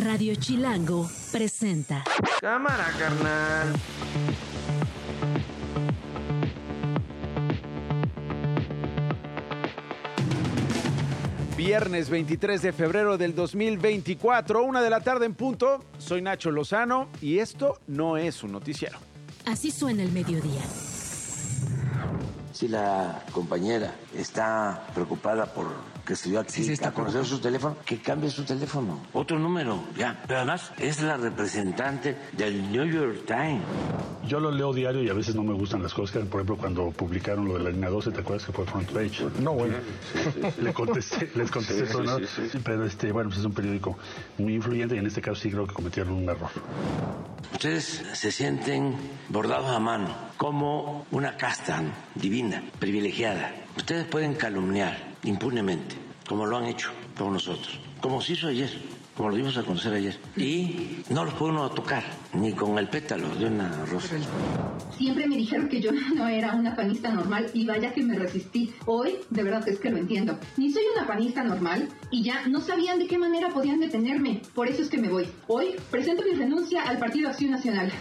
Radio Chilango presenta. Cámara, carnal. Viernes 23 de febrero del 2024, una de la tarde en punto. Soy Nacho Lozano y esto no es un noticiero. Así suena el mediodía. Si la compañera está preocupada por que estudió aquí a conocer su teléfono, que cambie su teléfono. Otro número, ya. Pero además es la representante del New York Times. Yo lo leo diario y a veces no me gustan las cosas. Por ejemplo, cuando publicaron lo de la línea 12, ¿te acuerdas que fue front page? No, bueno. Le contesté, les contesté todo, ¿no? Pero este, bueno, pues es un periódico muy influyente y en este caso sí creo que cometieron un error. Ustedes se sienten bordados a mano como una casta divina, privilegiada. Ustedes pueden calumniar impunemente, como lo han hecho con nosotros, como se hizo ayer, como lo dimos a conocer ayer. Y no los puede uno tocar, ni con el pétalo de una rosa. Siempre me dijeron que yo no era una panista normal y vaya que me resistí. Hoy, de verdad es que lo entiendo. Ni soy una panista normal y ya no sabían de qué manera podían detenerme. Por eso es que me voy. Hoy presento mi renuncia al Partido Acción Nacional.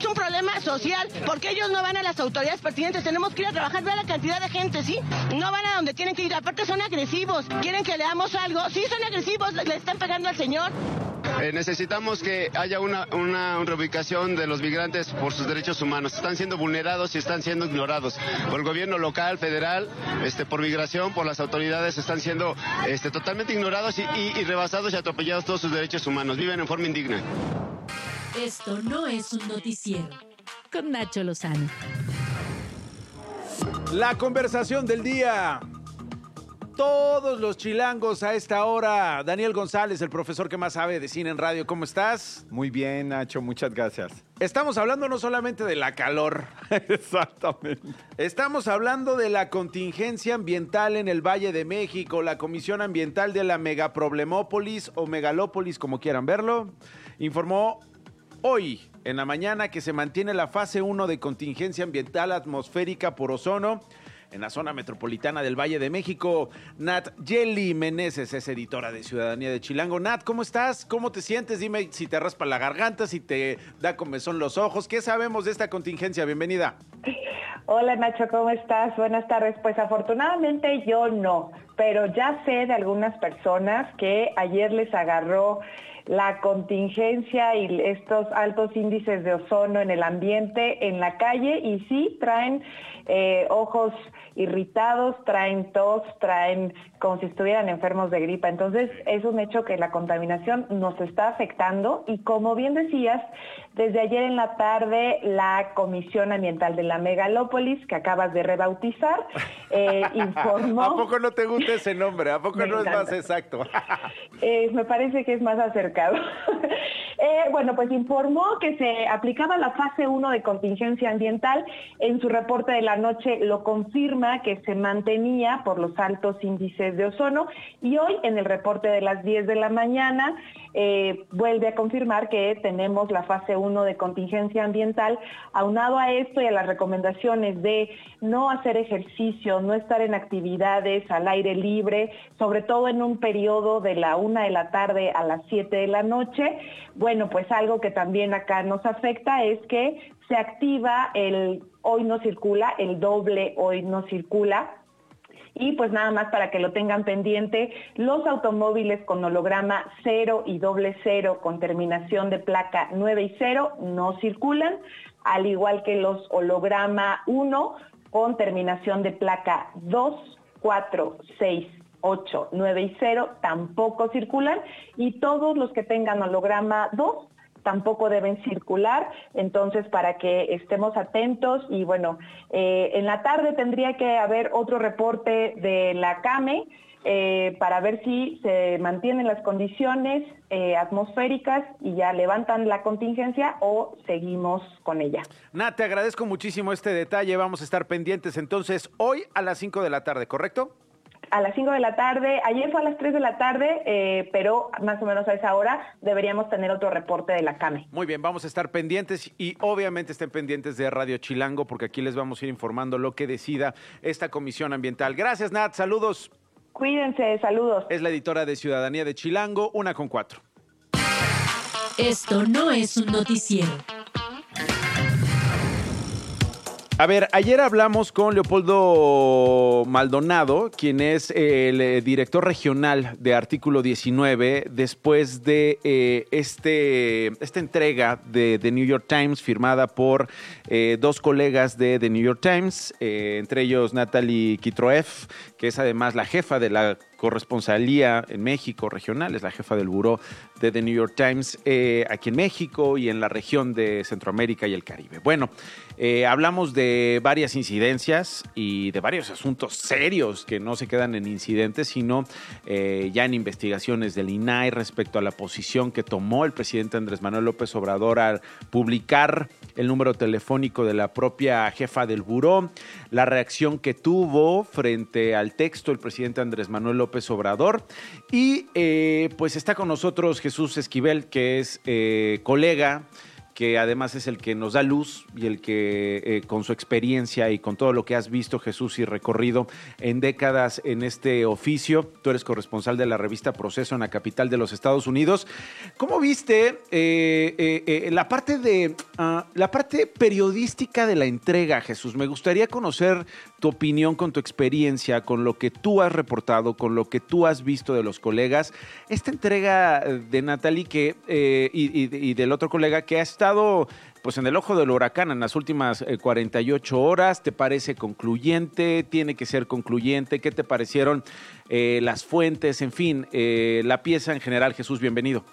Es un problema social porque ellos no van a las autoridades pertinentes. Tenemos que ir a trabajar, ver la cantidad de gente, ¿sí? No van a donde tienen que ir. Aparte son agresivos. Quieren que leamos algo. Sí, son agresivos. Le están pegando al señor. Eh, necesitamos que haya una, una, reubicación de los migrantes por sus derechos humanos. Están siendo vulnerados y están siendo ignorados por el gobierno local, federal, este, por migración, por las autoridades. Están siendo este, totalmente ignorados y, y, y rebasados y atropellados todos sus derechos humanos. Viven en forma indigna. Esto no es un noticiero. Con Nacho Lozano. La conversación del día. Todos los chilangos a esta hora. Daniel González, el profesor que más sabe de cine en radio. ¿Cómo estás? Muy bien, Nacho. Muchas gracias. Estamos hablando no solamente de la calor. Exactamente. Estamos hablando de la contingencia ambiental en el Valle de México, la Comisión Ambiental de la Megaproblemópolis o Megalópolis, como quieran verlo, informó hoy en la mañana que se mantiene la fase 1 de contingencia ambiental atmosférica por ozono en la zona metropolitana del Valle de México. Nat Jelly Meneses es editora de Ciudadanía de Chilango. Nat, ¿cómo estás? ¿Cómo te sientes? Dime si te raspa la garganta, si te da comezón los ojos. ¿Qué sabemos de esta contingencia? Bienvenida. Hola Nacho, ¿cómo estás? Buenas tardes. Pues afortunadamente yo no, pero ya sé de algunas personas que ayer les agarró la contingencia y estos altos índices de ozono en el ambiente en la calle y sí traen eh, ojos irritados, traen tos, traen como si estuvieran enfermos de gripa. Entonces es un hecho que la contaminación nos está afectando y como bien decías, desde ayer en la tarde la Comisión Ambiental de la Megalópolis, que acabas de rebautizar, eh, informó... ¿A poco no te gusta ese nombre? ¿A poco me no encanta. es más exacto? eh, me parece que es más acercado. Bueno, pues informó que se aplicaba la fase 1 de contingencia ambiental. En su reporte de la noche lo confirma que se mantenía por los altos índices de ozono y hoy en el reporte de las 10 de la mañana eh, vuelve a confirmar que tenemos la fase 1 de contingencia ambiental. Aunado a esto y a las recomendaciones de no hacer ejercicio, no estar en actividades al aire libre, sobre todo en un periodo de la 1 de la tarde a las 7 de la noche, bueno, pues algo que también acá nos afecta es que se activa el hoy no circula, el doble hoy no circula, y pues nada más para que lo tengan pendiente, los automóviles con holograma 0 y doble 0 con terminación de placa 9 y 0 no circulan, al igual que los holograma 1 con terminación de placa 2, 4, 6, 8, 9 y 0 tampoco circulan. Y todos los que tengan holograma 2 tampoco deben circular, entonces para que estemos atentos y bueno, eh, en la tarde tendría que haber otro reporte de la CAME eh, para ver si se mantienen las condiciones eh, atmosféricas y ya levantan la contingencia o seguimos con ella. Nat, te agradezco muchísimo este detalle, vamos a estar pendientes entonces hoy a las 5 de la tarde, ¿correcto? A las 5 de la tarde, ayer fue a las 3 de la tarde, eh, pero más o menos a esa hora deberíamos tener otro reporte de la CAME. Muy bien, vamos a estar pendientes y obviamente estén pendientes de Radio Chilango porque aquí les vamos a ir informando lo que decida esta comisión ambiental. Gracias, Nat, saludos. Cuídense, saludos. Es la editora de Ciudadanía de Chilango, una con cuatro. Esto no es un noticiero. A ver, ayer hablamos con Leopoldo Maldonado, quien es el eh, director regional de Artículo 19, después de eh, este, esta entrega de The New York Times firmada por eh, dos colegas de The New York Times, entre ellos Natalie Kitroev, que es además la jefa de la corresponsalía en México regional, es la jefa del buró de The New York Times eh, aquí en México y en la región de Centroamérica y el Caribe. Bueno, eh, hablamos de varias incidencias y de varios asuntos serios que no se quedan en incidentes, sino eh, ya en investigaciones del INAI respecto a la posición que tomó el presidente Andrés Manuel López Obrador al publicar el número telefónico de la propia jefa del buró, la reacción que tuvo frente al texto el presidente Andrés Manuel López Obrador. Y eh, pues está con nosotros Jesús Esquivel, que es eh, colega que además es el que nos da luz y el que eh, con su experiencia y con todo lo que has visto, Jesús, y recorrido en décadas en este oficio, tú eres corresponsal de la revista Proceso en la capital de los Estados Unidos. ¿Cómo viste la parte de ah, la parte periodística de la entrega, Jesús? Me gustaría conocer tu opinión con tu experiencia, con lo que tú has reportado, con lo que tú has visto de los colegas. Esta entrega de Natalie que, y, y del otro colega que ha estado pues en el ojo del huracán en las últimas 48 eh, horas. ¿Te parece concluyente? ¿Tiene que ser concluyente? ¿Qué te parecieron eh, las fuentes? En fin, eh, la pieza en general. Jesús, bienvenido.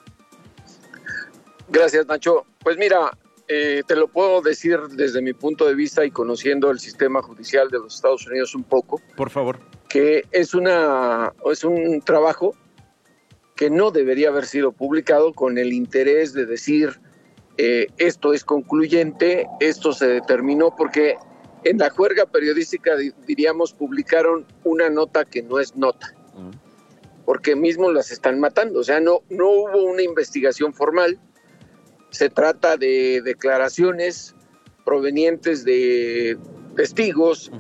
Gracias, Nacho. Pues mira, te lo puedo decir desde mi punto de vista y conociendo el sistema judicial de los Estados Unidos un poco. Por favor. Que es, una, es un trabajo que no debería haber sido publicado con el interés de decir eh, esto es concluyente, esto se determinó porque en la juerga periodística, diríamos, publicaron una nota que no es nota, porque mismos las están matando, o sea, no, no hubo una investigación formal, se trata de declaraciones provenientes de testigos,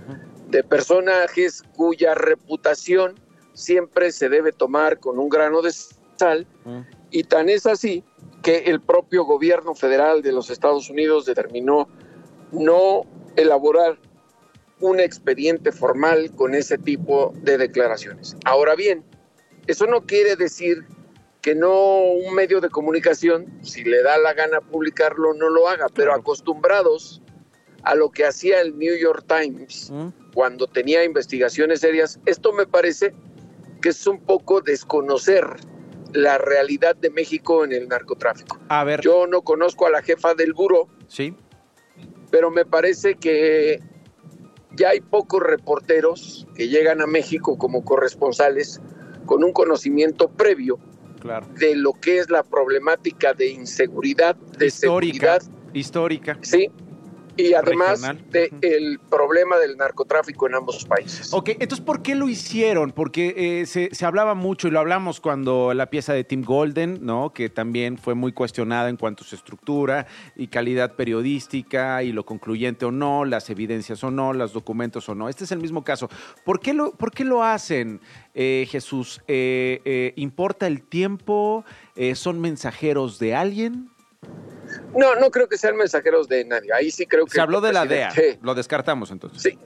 de personajes cuya reputación siempre se debe tomar con un grano de sal, y tan es así que el propio gobierno federal de los Estados Unidos determinó no elaborar un expediente formal con ese tipo de declaraciones. Ahora bien, eso no quiere decir que no un medio de comunicación, si le da la gana publicarlo, no lo haga, pero acostumbrados a lo que hacía el New York Times cuando tenía investigaciones serias, esto me parece que es un poco desconocer la realidad de México en el narcotráfico. A ver. Yo no conozco a la jefa del buro. Sí. Pero me parece que ya hay pocos reporteros que llegan a México como corresponsales con un conocimiento previo de lo que es la problemática de inseguridad, de histórica, seguridad. Histórica. Sí, y además del problema del narcotráfico en ambos países. Ok, entonces, ¿por qué lo hicieron? Porque eh, se, hablaba mucho y lo hablamos cuando la pieza de Tim Golden, ¿no? Que también fue muy cuestionada en cuanto a su estructura y calidad periodística y lo concluyente o no, las evidencias o no, los documentos o no. Este es el mismo caso. ¿Por qué lo, por qué lo hacen, eh, Jesús? Eh, ¿Importa el tiempo? ¿Son mensajeros de alguien? No, no creo que sean mensajeros de nadie. Ahí sí creo que. Se habló de la DEA. Lo descartamos entonces. Sí.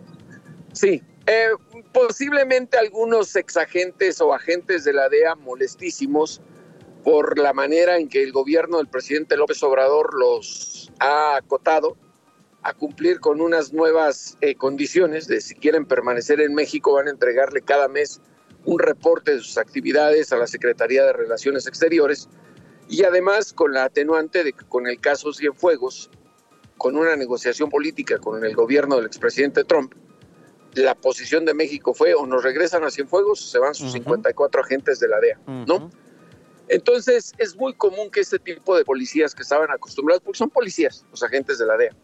Sí. Eh, posiblemente algunos exagentes o agentes de la DEA molestísimos por la manera en que el gobierno del presidente López Obrador los ha acotado a cumplir con unas nuevas eh, condiciones de si quieren permanecer en México van a entregarle cada mes un reporte de sus actividades a la Secretaría de Relaciones Exteriores y además con la atenuante de que con el caso Cienfuegos, con una negociación política con el gobierno del expresidente Trump, la posición de México fue o nos regresan a Cienfuegos o se van sus 54 agentes de la DEA, ¿no? Entonces es muy común que este tipo de policías que estaban acostumbrados, porque son policías, los agentes de la DEA,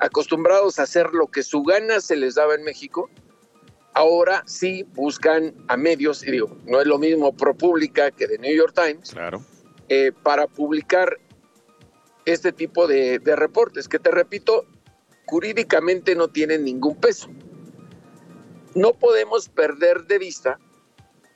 acostumbrados a hacer lo que su gana se les daba en México, ahora sí buscan a medios, y digo, no es lo mismo ProPublica que de New York Times, claro eh, para publicar este tipo de, reportes, que te repito, jurídicamente no tienen ningún peso. No podemos perder de vista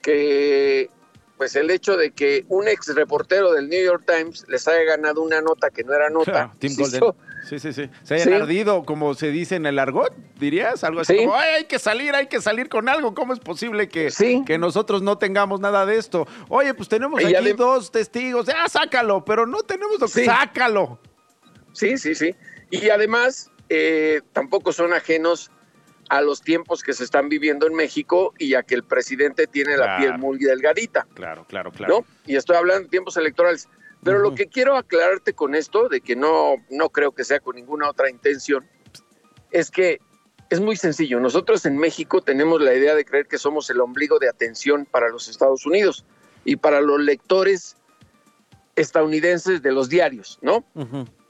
que pues el hecho de que un ex reportero del New York Times les haya ganado una nota que no era nota. Tim Golden. Sí, sí, sí. Se haya ardido, como se dice en el argot, dirías, algo así como, Ay, hay que salir, hay que salir con algo. ¿Cómo es posible que, que nosotros no tengamos nada de esto? Oye, pues tenemos aquí dos testigos. Ah, sácalo, pero no tenemos lo que... Sácalo. Sí, sí, sí. Y además, eh, tampoco son ajenos a los tiempos que se están viviendo en México y a que el presidente tiene la piel muy delgadita. Claro, claro, claro. ¿no? Y estoy hablando de tiempos electorales. Pero lo que quiero aclararte con esto, de que no, no creo que sea con ninguna otra intención, es que es muy sencillo. Nosotros en México tenemos la idea de creer que somos el ombligo de atención para los Estados Unidos y para los lectores estadounidenses de los diarios, ¿no?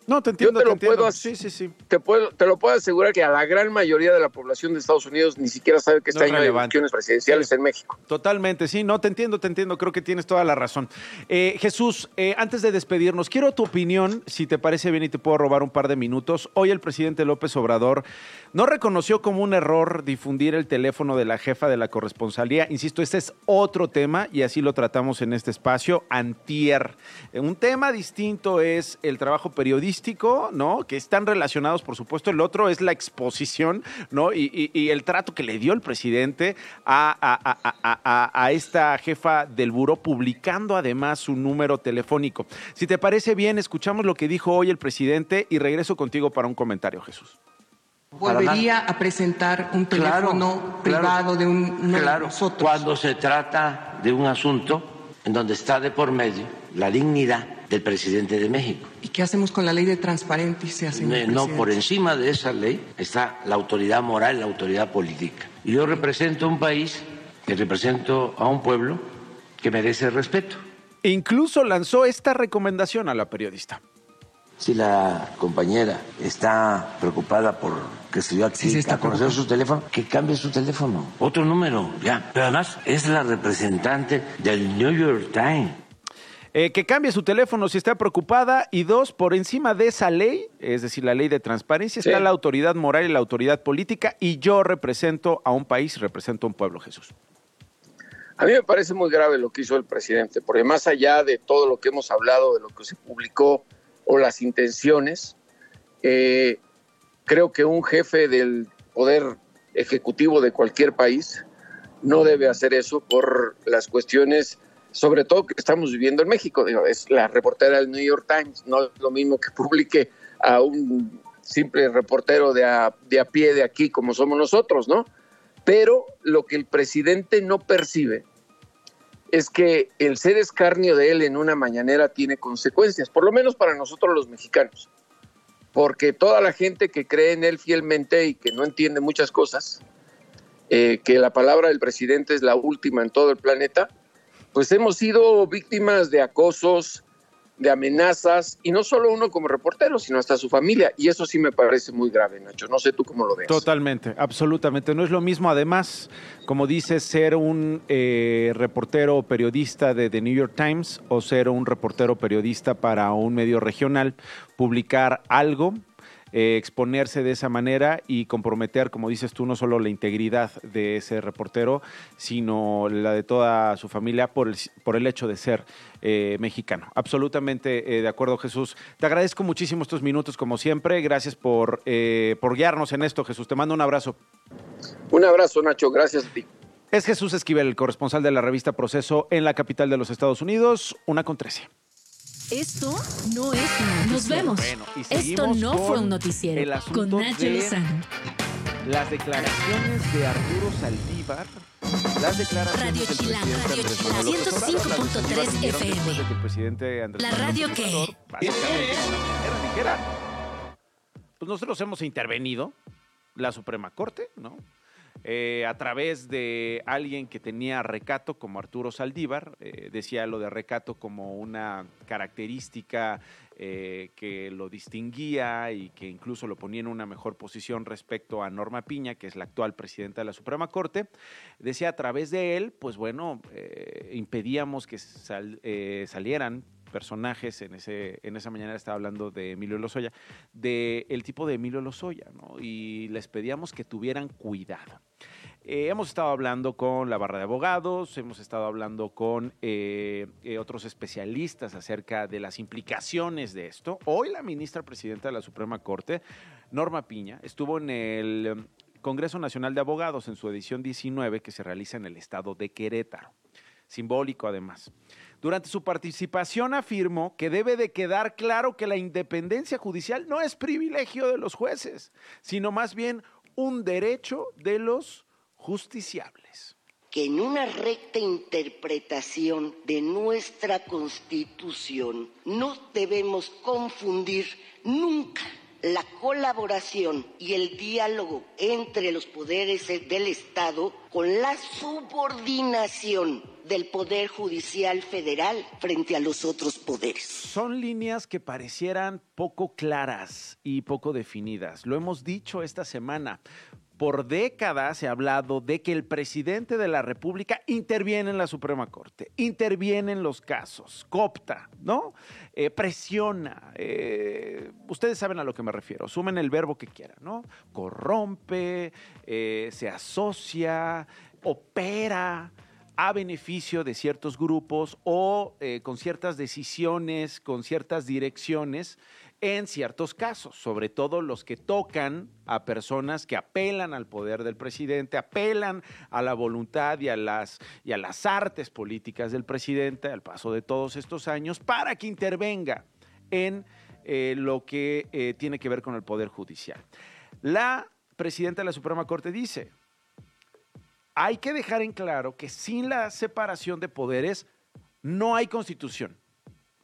No, te entiendo. Yo te, lo puedo, sí, sí, sí. Te, puedo, te lo puedo asegurar que a la gran mayoría de la población de Estados Unidos ni siquiera sabe que está en elecciones presidenciales en México. Totalmente, sí, no, te entiendo, te entiendo, creo que tienes toda la razón. Eh, Jesús, eh, antes de despedirnos, quiero tu opinión, si te parece bien y te puedo robar un par de minutos. Hoy el presidente López Obrador no reconoció como un error difundir el teléfono de la jefa de la corresponsalía. Insisto, este es otro tema y así lo tratamos en este espacio, antier. Un tema distinto es el trabajo periodístico ¿no? Que están relacionados, por supuesto. El otro es la exposición, ¿no? Y, el trato que le dio el presidente a, a, esta jefa del buró, publicando además su número telefónico. Si te parece bien, escuchamos lo que dijo hoy el presidente y regreso contigo para un comentario, Jesús. Volvería a presentar un teléfono privado de un claro, Cuando se trata de un asunto en donde está de por medio la dignidad del presidente de México. ¿Y qué hacemos con la ley de transparencia, señor No, por encima de esa ley está la autoridad moral, la autoridad política. Y yo represento un país, que represento a un pueblo que merece respeto. E incluso lanzó esta recomendación a la periodista. Si la compañera está preocupada por que se dio aquí a conocer su teléfono, que cambie su teléfono. Otro número, ya. Pero además es la representante del New York Times. Eh, que cambie su teléfono si está preocupada. Y dos, por encima de esa ley, es decir, la ley de transparencia, está la autoridad moral y la autoridad política. Y yo represento a un país, represento a un pueblo, Jesús. A mí me parece muy grave lo que hizo el presidente, porque más allá de todo lo que hemos hablado, de lo que se publicó o las intenciones, eh, creo que un jefe del poder ejecutivo de cualquier país no debe hacer eso por las cuestiones sobre todo que estamos viviendo en México. es la reportera del New York Times, no es lo mismo que publique a un simple reportero de a, de a pie de aquí como somos nosotros, ¿no? Pero lo que el presidente no percibe es que el ser escarnio de él en una mañanera tiene consecuencias, por lo menos para nosotros los mexicanos, porque toda la gente que cree en él fielmente y que no entiende muchas cosas, eh, que la palabra del presidente es la última en todo el planeta, pues hemos sido víctimas de acosos, de amenazas, y no solo uno como reportero, sino hasta su familia. Y eso sí me parece muy grave, Nacho. No sé tú cómo lo ves. Totalmente, absolutamente. No es lo mismo, además, como dices, ser un eh, reportero periodista de The New York Times o ser un reportero periodista para un medio regional, publicar algo eh, exponerse de esa manera y comprometer, como dices tú, no solo la integridad de ese reportero, sino la de toda su familia por el, por el hecho de ser eh, mexicano. Absolutamente eh, de acuerdo, Jesús. Te agradezco muchísimo estos minutos, como siempre. Gracias por, por guiarnos en esto, Jesús. Te mando un abrazo. Un abrazo, Nacho. Gracias a ti. Es Jesús Esquivel, el corresponsal de la revista Proceso en la capital de los Estados Unidos, una con trece. Esto no es un noticiero. Nos vemos. Esto no fue un noticiero. con Nacho Lozano. Las declaraciones de Arturo Saldívar. Las declaraciones Radio Chilán, Radio Chilán, 105.3 FM. La radio que. Pues nosotros hemos intervenido, la Suprema Corte, ¿no? Eh, a través de alguien que tenía recato como Arturo Saldívar, eh, decía lo de recato como una característica eh, que lo distinguía y que incluso lo ponía en una mejor posición respecto a Norma Piña, que es la actual presidenta de la Suprema Corte, decía a través de él, pues bueno, impedíamos que salieran personajes, en, ese, en esa mañana estaba hablando de Emilio Lozoya, del el tipo de Emilio Lozoya, ¿no? Y les pedíamos que tuvieran cuidado. Eh, hemos estado hablando con la barra de abogados, hemos estado hablando con eh, eh, otros especialistas acerca de las implicaciones de esto. Hoy la ministra presidenta de la Suprema Corte, Norma Piña, estuvo en el Congreso Nacional de Abogados en su edición 19 que se realiza en el estado de Querétaro. Simbólico además. Durante su participación afirmó que debe de quedar claro que la independencia judicial no es privilegio de los jueces, sino más bien un derecho de los justiciables. Que en una recta interpretación de nuestra Constitución no debemos confundir nunca la colaboración y el diálogo entre los poderes del Estado con la subordinación del Poder Judicial Federal frente a los otros poderes. Son líneas que parecieran poco claras y poco definidas. Lo hemos dicho esta semana por décadas se ha hablado de que el presidente de la República interviene en la Suprema Corte, interviene en los casos, copta, ¿no? Eh, presiona. Eh, ustedes saben a lo que me refiero. Sumen el verbo que quieran, ¿no? Corrompe, eh, se asocia, opera a beneficio de ciertos grupos o con ciertas decisiones, con ciertas direcciones en ciertos casos, sobre todo los que tocan a personas que apelan al poder del presidente, apelan a la voluntad y a las, y a las artes políticas del presidente al paso de todos estos años para que intervenga en eh, lo que eh, tiene que ver con el poder judicial. La presidenta de la Suprema Corte dice, hay que dejar en claro que sin la separación de poderes no hay constitución.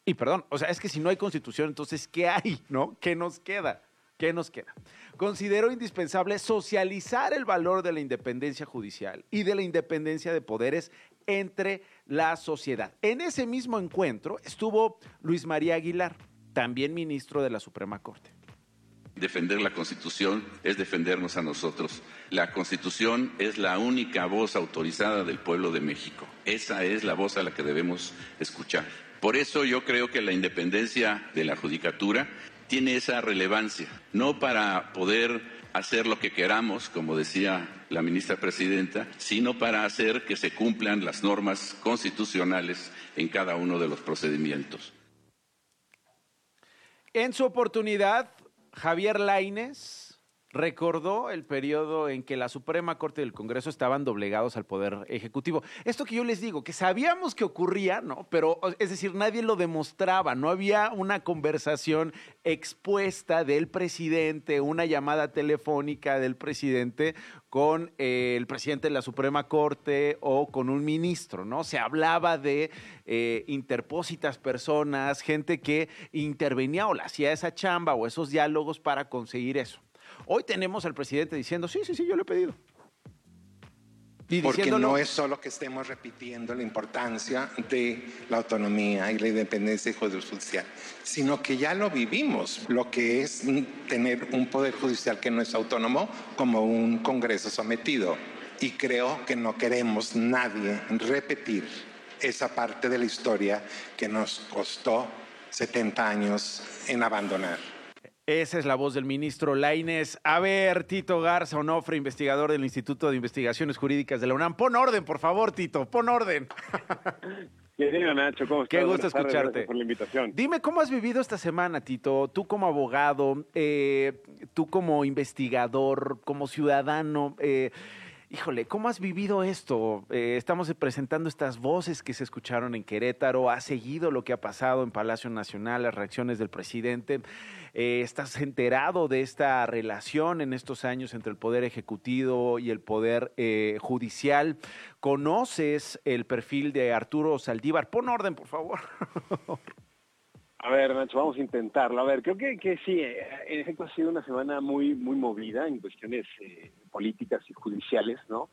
Y perdón, o sea, es que si no hay constitución, entonces, ¿qué hay? ¿No? ¿Qué nos queda? ¿Qué nos queda? Considero indispensable socializar el valor de la independencia judicial y de la independencia de poderes entre la sociedad. En ese mismo encuentro estuvo Luis María Aguilar, también ministro de la Suprema Corte. Defender la Constitución es defendernos a nosotros. La Constitución es la única voz autorizada del pueblo de México. Esa es la voz a la que debemos escuchar. Por eso yo creo que la independencia de la judicatura tiene esa relevancia, no para poder hacer lo que queramos, como decía la ministra presidenta, sino para hacer que se cumplan las normas constitucionales en cada uno de los procedimientos. En su oportunidad, Javier Laines recordó el periodo en que la Suprema Corte del Congreso estaban doblegados al Poder Ejecutivo. Esto que yo les digo, que sabíamos que ocurría, ¿no? Pero, es decir, nadie lo demostraba, no había una conversación expuesta del presidente, una llamada telefónica del presidente con eh, el presidente de la Suprema Corte o con un ministro, ¿no? Se hablaba de eh, interpósitas personas, gente que intervenía o le hacía esa chamba o esos diálogos para conseguir eso. Hoy tenemos al presidente diciendo, sí, sí, sí, yo lo he pedido. Porque no es solo que estemos repitiendo la importancia de la autonomía y la independencia judicial, sino que ya lo vivimos, lo que es tener un poder judicial que no es autónomo como un Congreso sometido. Y creo que no queremos nadie repetir esa parte de la historia que nos costó 70 años en abandonar. Esa es la voz del ministro Laines. A ver, Tito Garza Onofre, investigador del Instituto de Investigaciones Jurídicas de la UNAM. Pon orden, por favor, Tito, pon orden. Querido Nacho, ¿cómo estás? Qué gusto escucharte. Gracias por la invitación. Dime, ¿cómo has vivido esta semana, Tito? Tú como abogado, eh, tú como investigador, como ciudadano. Eh, híjole, ¿cómo has vivido esto? Eh, estamos presentando estas voces que se escucharon en Querétaro, has seguido lo que ha pasado en Palacio Nacional, las reacciones del presidente, eh, estás enterado de esta relación en estos años entre el Poder Ejecutivo y el Poder eh, Judicial, conoces el perfil de Arturo Saldívar. Pon orden, por favor. A ver, Nacho, vamos a intentarlo. A ver, creo que, que sí, eh, en efecto ha sido una semana muy, muy movida en cuestiones eh, políticas y judiciales, ¿no?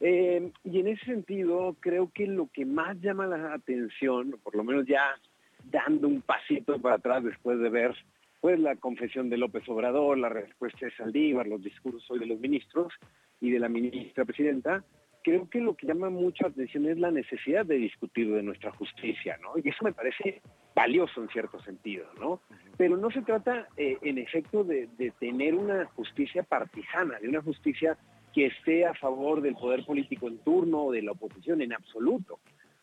Eh, y en ese sentido, creo que lo que más llama la atención, por lo menos ya dando un pasito para atrás después de ver pues la confesión de López Obrador, la respuesta de Saldívar, los discursos hoy de los ministros y de la ministra presidenta, creo que lo que llama mucha atención es la necesidad de discutir de nuestra justicia, ¿no? Y eso me parece valioso en cierto sentido, ¿no? Pero no se trata, eh, en efecto, de, tener una justicia partisana, de una justicia que esté a favor del poder político en turno o de la oposición en absoluto.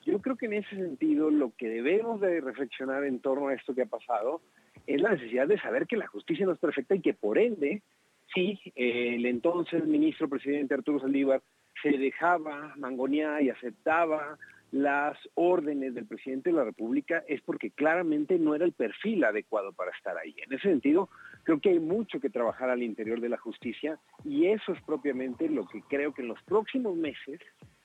Yo creo que en ese sentido lo que debemos de reflexionar en torno a esto que ha pasado es la necesidad de saber que la justicia no es perfecta y que por ende, sí, el entonces ministro presidente Arturo Saldívar se dejaba mangonear y aceptaba las órdenes del presidente de la República es porque claramente no era el perfil adecuado para estar ahí. En ese sentido, creo que hay mucho que trabajar al interior de la justicia y eso es propiamente lo que creo que en los próximos meses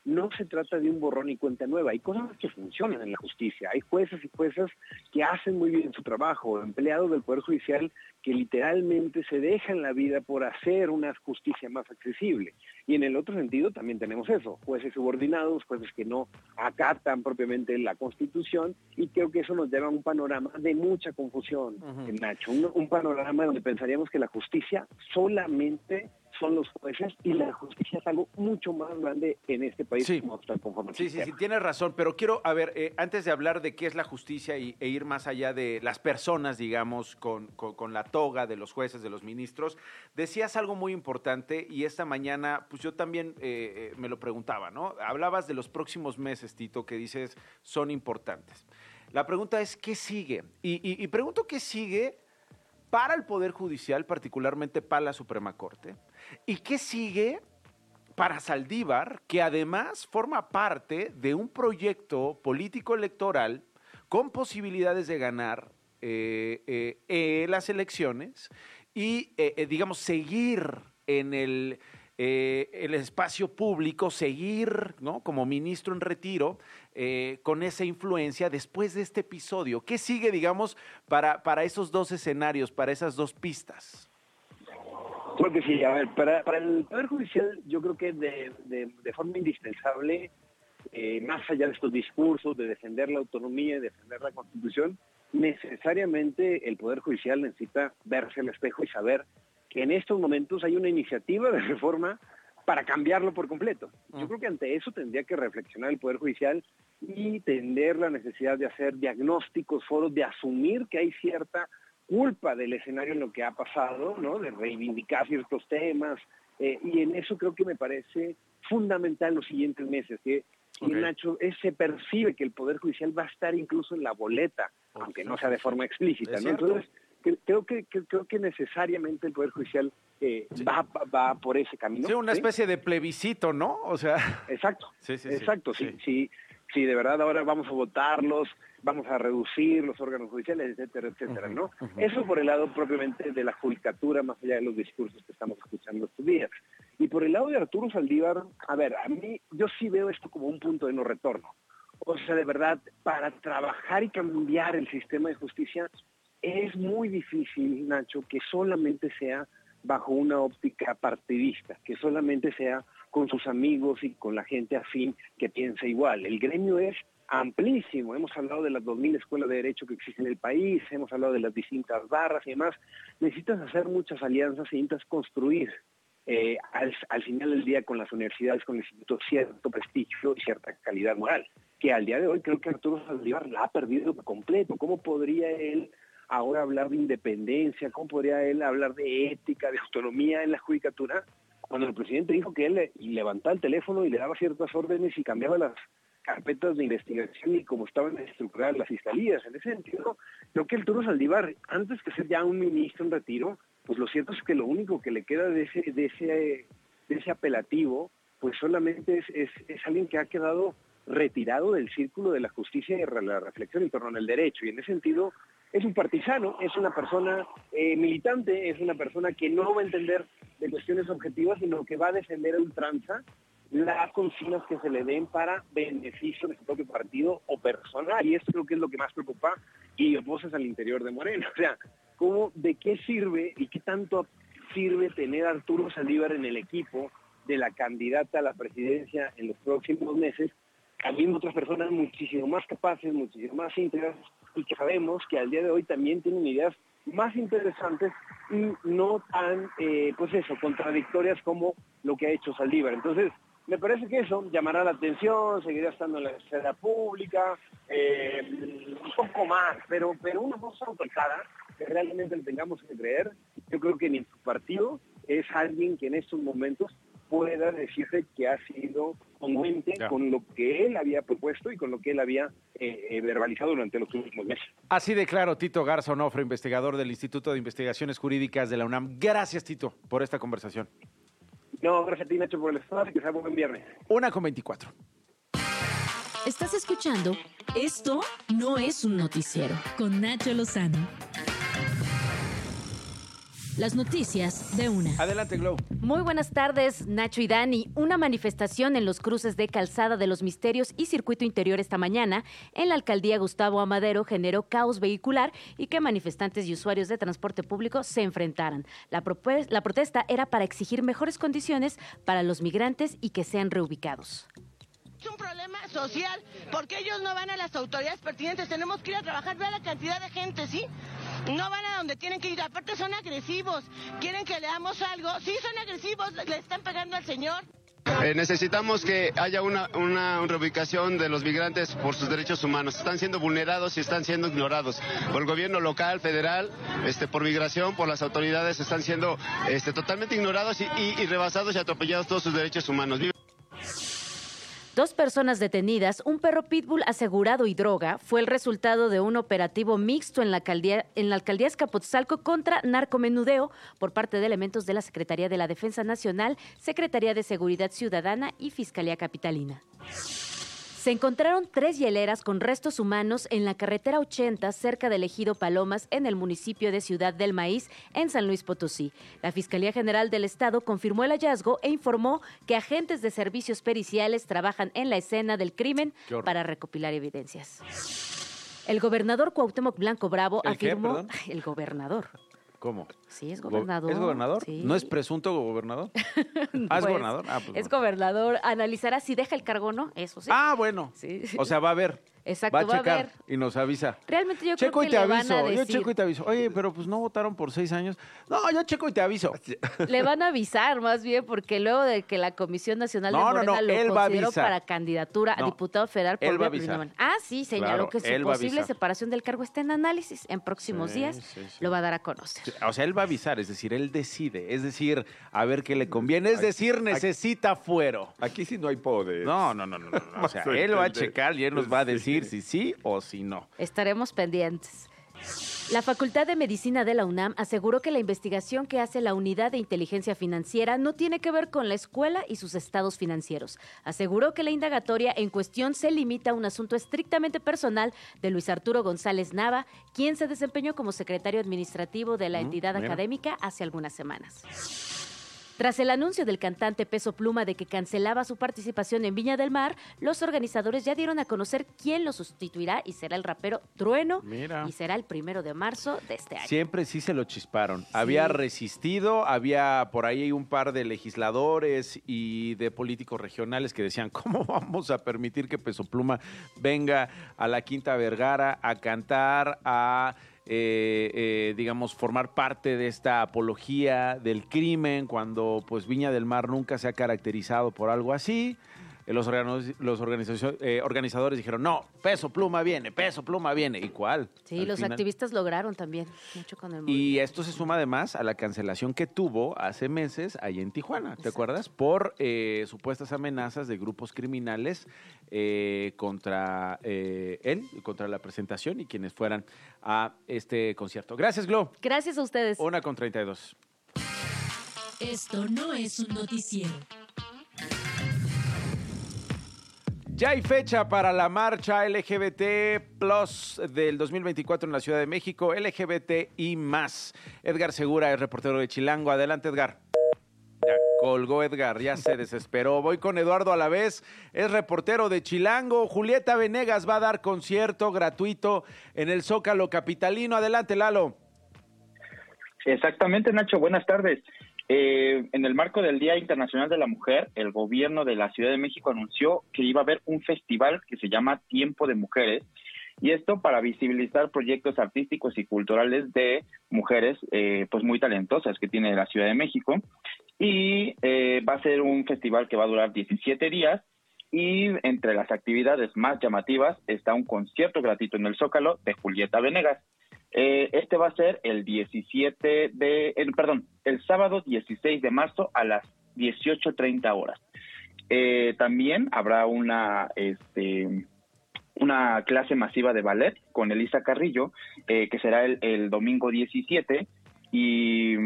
no se trata de un borrón y cuenta nueva. Hay cosas que funcionan en la justicia. Hay jueces y juezas que hacen muy bien su trabajo, empleados del Poder Judicial que literalmente se dejan la vida por hacer una justicia más accesible. Y en el otro sentido también tenemos eso, jueces subordinados, jueces que no acatan propiamente la Constitución y creo que eso nos lleva a un panorama de mucha confusión, Nacho, un panorama donde pensaríamos que la justicia solamente son los jueces y la justicia es algo mucho más grande en este país sí. como Sí, sí, sí, tienes razón, pero quiero, a ver, eh, antes de hablar de qué es la justicia y, e ir más allá de las personas, digamos, con, con, la toga de los jueces, de los ministros, decías algo muy importante y esta mañana, pues yo también eh, eh, me lo preguntaba, ¿no? Hablabas de los próximos meses, Tito, que dices son importantes. La pregunta es, ¿qué sigue? y, y pregunto qué sigue para el Poder Judicial, particularmente para la Suprema Corte. ¿Y qué sigue para Saldívar, que además forma parte de un proyecto político electoral con posibilidades de ganar eh, eh, eh, las elecciones y, digamos, seguir en el espacio público, seguir como ministro en retiro eh, con esa influencia después de este episodio? ¿Qué sigue, digamos, para, para esos dos escenarios, para esas dos pistas? Creo que sí, a ver, para, el Poder Judicial yo creo que de, de, forma indispensable, eh, más allá de estos discursos de defender la autonomía y defender la Constitución, necesariamente el Poder Judicial necesita verse al espejo y saber que en estos momentos hay una iniciativa de reforma para cambiarlo por completo. Yo mm. creo que ante eso tendría que reflexionar el Poder Judicial y tender la necesidad de hacer diagnósticos, foros, de asumir que hay cierta culpa del escenario en lo que ha pasado, ¿no? de reivindicar ciertos temas. Eh, y en eso creo que me parece fundamental los siguientes meses, que Nacho, se percibe que el Poder Judicial va a estar incluso en la boleta, aunque no sea de forma explícita. ¿no? Entonces, creo que, creo que necesariamente el Poder Judicial eh, va, va, por ese camino. Sí, una especie de plebiscito, ¿no? O sea... Exacto, sí, sí, exacto, sí, sí. sí, de verdad ahora vamos a votarlos, vamos a reducir los órganos judiciales, etcétera, etcétera, ¿no? Eso por el lado propiamente de la judicatura, más allá de los discursos que estamos escuchando estos días. Y por el lado de Arturo Saldívar, a ver, a mí yo sí veo esto como un punto de no retorno. O sea, de verdad, para trabajar y cambiar el sistema de justicia es muy difícil, Nacho, que solamente sea bajo una óptica partidista, que solamente sea con sus amigos y con la gente afín que piensa igual. El gremio es amplísimo. Hemos hablado de las 2.000 escuelas de derecho que existen en el país, hemos hablado de las distintas barras y demás. Necesitas hacer muchas alianzas, necesitas construir eh, al, al, final del día con las universidades, con el instituto, cierto prestigio y cierta calidad moral, que al día de hoy creo que Arturo Saldívar la ha perdido completo. ¿Cómo podría él ahora hablar de independencia, cómo podría él hablar de ética, de autonomía en la judicatura, cuando el presidente dijo que él levantaba el teléfono y le daba ciertas órdenes y cambiaba las carpetas de investigación y cómo estaban estructuradas las fiscalías. En ese sentido, creo que el Turo Saldívar, antes que ser ya un ministro en retiro, pues lo cierto es que lo único que le queda de ese, de ese, de ese apelativo, pues solamente es, es alguien que ha quedado retirado del círculo de la justicia y la reflexión en torno al derecho. Y en ese sentido, es un partisano, es una persona eh, militante, es una persona que no va a entender de cuestiones objetivas, sino que va a defender a ultranza las consignas que se le den para beneficio de su propio partido o personal. Y esto creo que es lo que más preocupa y voces al interior de Moreno. O sea, ¿cómo, ¿de qué sirve y qué tanto sirve tener Arturo Saldívar en el equipo de la candidata a la presidencia en los próximos meses, habiendo otras personas muchísimo más capaces, muchísimo más íntegras, y que sabemos que al día de hoy también tienen ideas más interesantes y no tan, eh, pues eso, contradictorias como lo que ha hecho Saldívar. Entonces, me parece que eso llamará la atención, seguirá estando en la esfera pública, eh, un poco más, pero, pero una voz autorizada que realmente le tengamos que creer, yo creo que ni su partido es alguien que en estos momentos pueda decirse que ha sido congruente con lo que él había propuesto y con lo que él había eh, eh, verbalizado durante los últimos meses. Así de claro, Tito Garza Onofre, investigador del Instituto de Investigaciones Jurídicas de la UNAM. Gracias, Tito, por esta conversación. No, gracias a ti, Nacho, por el espacio y que sea buen viernes. Una con 24. Estás escuchando Esto no es un noticiero con Nacho Lozano. Las noticias de una. Adelante, Glow. Muy buenas tardes, Nacho y Dani. Una manifestación en los cruces de Calzada de los Misterios y Circuito Interior esta mañana en la alcaldía Gustavo Amadero generó caos vehicular y que manifestantes y usuarios de transporte público se enfrentaran. La, la protesta era para exigir mejores condiciones para los migrantes y que sean reubicados. Es un problema social, porque ellos no van a las autoridades pertinentes. Tenemos que ir a trabajar, vea la cantidad de gente, ¿sí? No van a donde tienen que ir. Aparte son agresivos. Quieren que leamos algo. Sí, son agresivos. Le están pegando al señor. Eh, necesitamos que haya una, una, reubicación de los migrantes por sus derechos humanos. Están siendo vulnerados y están siendo ignorados por el gobierno local, federal, este, por migración, por las autoridades. Están siendo este, totalmente ignorados y, y, y rebasados y atropellados todos sus derechos humanos. Dos personas detenidas, un perro pitbull asegurado y droga fue el resultado de un operativo mixto en la alcaldía, en la alcaldía Escapotzalco contra narcomenudeo por parte de elementos de la Secretaría de la Defensa Nacional, Secretaría de Seguridad Ciudadana y Fiscalía Capitalina. Se encontraron tres hieleras con restos humanos en la carretera 80 cerca del ejido Palomas en el municipio de Ciudad del Maíz en San Luis Potosí. La Fiscalía General del Estado confirmó el hallazgo e informó que agentes de servicios periciales trabajan en la escena del crimen para recopilar evidencias. El gobernador Cuauhtémoc Blanco Bravo afirmó el gobernador ¿Cómo? Sí, es gobernador. ¿Es gobernador? ¿No es presunto gobernador? ah, es gobernador. Ah, pues es gobernador. Analizará si deja el cargo o no, eso sí. Ah, bueno. Sí. O sea, va a ver. Exacto, va a checar y nos avisa. Realmente yo checo creo que y te aviso. Yo checo y te aviso. Oye, pero pues no votaron por seis años. No, yo checo y te aviso. Le van a avisar más bien porque luego de que la Comisión Nacional de Morena lo consideró para candidatura a diputado federal por él va a avisar. Ah, sí, señaló que su posible separación del cargo está en análisis. En próximos días lo va a dar a conocer. O sea, él va a avisar, es decir, él decide, es decir, a ver qué le conviene, es decir, necesita fuero. Aquí sí no hay poder. No, no, no, no. O sea, él va a checar y él nos va a decir si sí o si no. Estaremos pendientes. La Facultad de Medicina de la UNAM aseguró que la investigación que hace la Unidad de Inteligencia Financiera no tiene que ver con la escuela y sus estados financieros. Aseguró que la indagatoria en cuestión se limita a un asunto estrictamente personal de Luis Arturo González Nava, quien se desempeñó como secretario administrativo de la entidad académica hace algunas semanas. Tras el anuncio del cantante Peso Pluma de que cancelaba su participación en Viña del Mar, los organizadores ya dieron a conocer quién lo sustituirá y será el rapero Trueno. Y será el primero de marzo de este año. Siempre sí se lo chisparon. Había resistido, había por ahí un par de legisladores y de políticos regionales que decían, ¿cómo vamos a permitir que Peso Pluma venga a la Quinta Vergara a cantar, a eh, eh, digamos, formar parte de esta apología del crimen, cuando pues Viña del Mar nunca se ha caracterizado por algo así los, los eh, organizadores dijeron, no, peso pluma viene, peso pluma viene. ¿Y cuál? Sí, los activistas lograron también mucho con el Y esto se suma además a la cancelación que tuvo hace meses ahí en Tijuana, ¿te acuerdas? Por eh, supuestas amenazas de grupos criminales eh, contra él, contra la presentación y quienes fueran a este concierto. Gracias, Glo. Gracias a ustedes. Una con 32. Esto no es un noticiero. Ya hay fecha para la marcha LGBT Plus del 2024 en la Ciudad de México, LGBT y más. Edgar Segura es reportero de Chilango. Adelante, Edgar. Colgó Edgar, ya se desesperó. Voy con Eduardo a la vez, es reportero de Chilango. Julieta Venegas va a dar concierto gratuito en el Zócalo Capitalino. Adelante, Lalo. Exactamente, Nacho. Buenas tardes. Eh, en el marco del Día Internacional de la Mujer, el gobierno de la Ciudad de México anunció que iba a haber un festival que se llama Tiempo de Mujeres, y esto para visibilizar proyectos artísticos y culturales de mujeres eh, pues muy talentosas que tiene la Ciudad de México. Y eh, va a ser un festival que va a durar 17 días y entre las actividades más llamativas está un concierto gratuito en el Zócalo de Julieta Venegas. Eh, este va a ser el 17 de, perdón, el sábado 16 de marzo a las 18.30 horas. Eh, también habrá una, este, una clase masiva de ballet con Elisa Carrillo, eh, que será el, el domingo 17. Y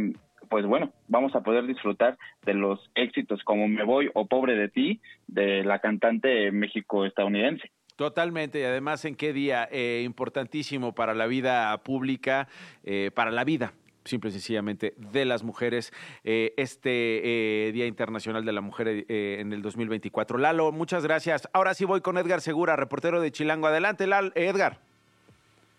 pues bueno, vamos a poder disfrutar de los éxitos como Me Voy o Pobre de Ti de la cantante México-estadounidense. Totalmente, y además en qué día eh, importantísimo para la vida pública, eh, para la vida simple y sencillamente de las mujeres eh, este Día Internacional de la Mujer en el 2024. Lalo, muchas gracias. Ahora sí voy con Edgar Segura, reportero de Chilango. Adelante, Lalo, Edgar.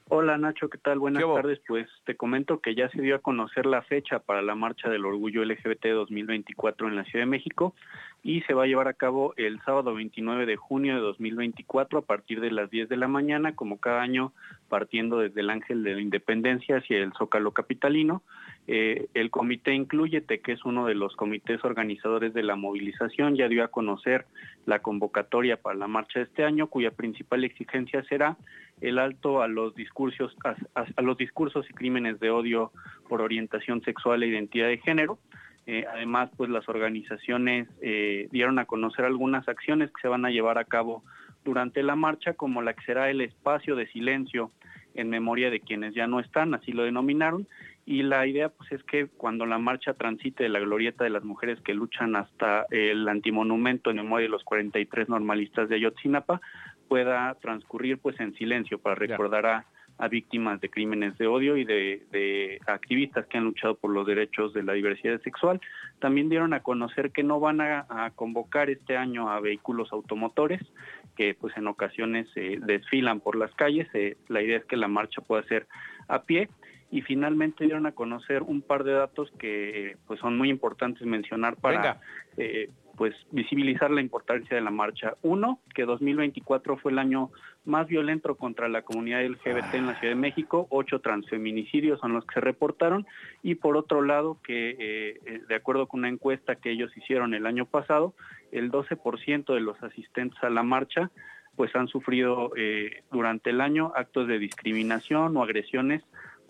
Hola Nacho, ¿qué tal? Buenas tardes. Pues te comento que ya se dio a conocer la fecha para la Marcha del Orgullo LGBT 2024 en la Ciudad de México y se va a llevar a cabo el sábado 29 de junio de 2024 a partir de las 10 de la mañana, como cada año partiendo desde el Ángel de la Independencia hacia el Zócalo Capitalino. Eh, el comité Incluyete, que es uno de los comités organizadores de la movilización, ya dio a conocer la convocatoria para la marcha de este año, cuya principal exigencia será el alto a los discursos, a, los discursos y crímenes de odio por orientación sexual e identidad de género. Eh, además, pues las organizaciones eh, dieron a conocer algunas acciones que se van a llevar a cabo durante la marcha, como la que será el espacio de silencio en memoria de quienes ya no están, así lo denominaron, y la idea pues es que cuando la marcha transite de la glorieta de las mujeres que luchan hasta el antimonumento en memoria de los 43 normalistas de Ayotzinapa pueda transcurrir pues en silencio para recordar a, víctimas de crímenes de odio y de, activistas que han luchado por los derechos de la diversidad sexual. También dieron a conocer que no van a, convocar este año a vehículos automotores que pues en ocasiones desfilan por las calles. Eh, la idea es que la marcha pueda ser a pie y finalmente dieron a conocer un par de datos que pues son muy importantes mencionar para eh, pues visibilizar la importancia de la marcha. Uno, que 2024 fue el año más violento contra la comunidad LGBT en la Ciudad de México, ocho transfeminicidios son los que se reportaron, y por otro lado, que eh, eh, de acuerdo con una encuesta que ellos hicieron el año pasado, el 12% de los asistentes a la marcha pues han sufrido durante el año actos de discriminación o agresiones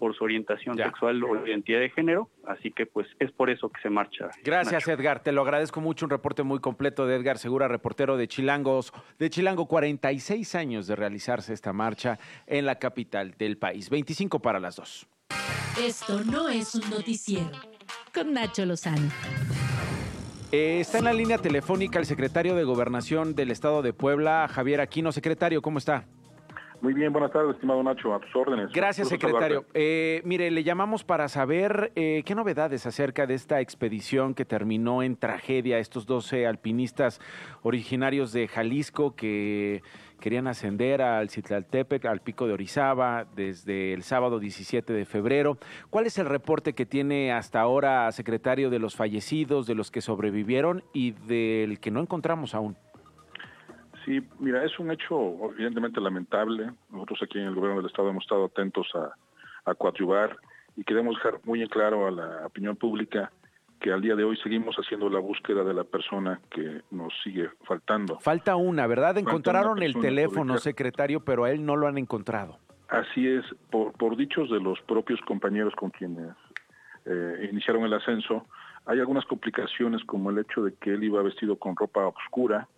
por su orientación sexual o identidad de género, así que pues es por eso que se marcha. Gracias Edgar, te lo agradezco mucho, un reporte muy completo de Edgar Segura, reportero de Chilangos, de Chilango, 46 años de realizarse esta marcha en la capital del país, 25 para las dos. Esto no es un noticiero, con Nacho Lozano. Eh, está en la línea telefónica el secretario de Gobernación del Estado de Puebla, Javier Aquino. Secretario, ¿cómo está? Muy bien, buenas tardes, estimado Nacho, a tus órdenes. Gracias, secretario. Eh, mire, le llamamos para saber eh, qué novedades acerca de esta expedición que terminó en tragedia, estos 12 alpinistas originarios de Jalisco que querían ascender al Citlaltepec, al pico de Orizaba, desde el sábado 17 de febrero. ¿Cuál es el reporte que tiene hasta ahora, secretario, de los fallecidos, de los que sobrevivieron y del que no encontramos aún? Sí, mira, es un hecho evidentemente lamentable. Nosotros aquí en el gobierno del Estado hemos estado atentos a, a coadyuvar y queremos dejar muy en claro a la opinión pública que al día de hoy seguimos haciendo la búsqueda de la persona que nos sigue faltando. Falta una, ¿verdad? Encontraron el teléfono, secretario, pero a él no lo han encontrado. Así es, por, por dichos de los propios compañeros con quienes eh, iniciaron el ascenso, hay algunas complicaciones como el hecho de que él iba vestido con ropa oscura,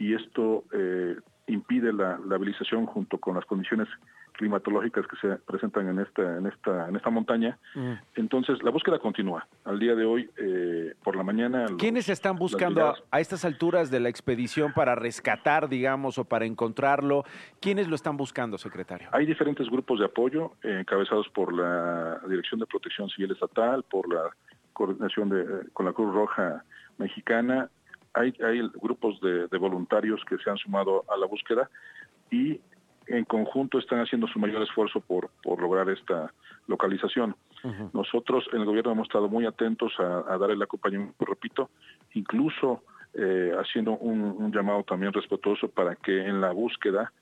y esto eh, impide la, la, habilitación junto con las condiciones climatológicas que se presentan en esta en esta en esta montaña. Mm. Entonces la búsqueda continúa. Al día de hoy, eh, por la mañana. ¿Quiénes están buscando a, estas alturas de la expedición para rescatar, digamos, o para encontrarlo? ¿Quiénes lo están buscando, secretario? Hay diferentes grupos de apoyo eh, encabezados por la Dirección de Protección Civil Estatal, por la coordinación de, con la Cruz Roja Mexicana, hay, hay grupos de, voluntarios que se han sumado a la búsqueda y en conjunto están haciendo su mayor esfuerzo por, por lograr esta localización. Nosotros en el gobierno hemos estado muy atentos a, dar el acompañamiento, repito, incluso eh, haciendo un, llamado también respetuoso para que en la búsqueda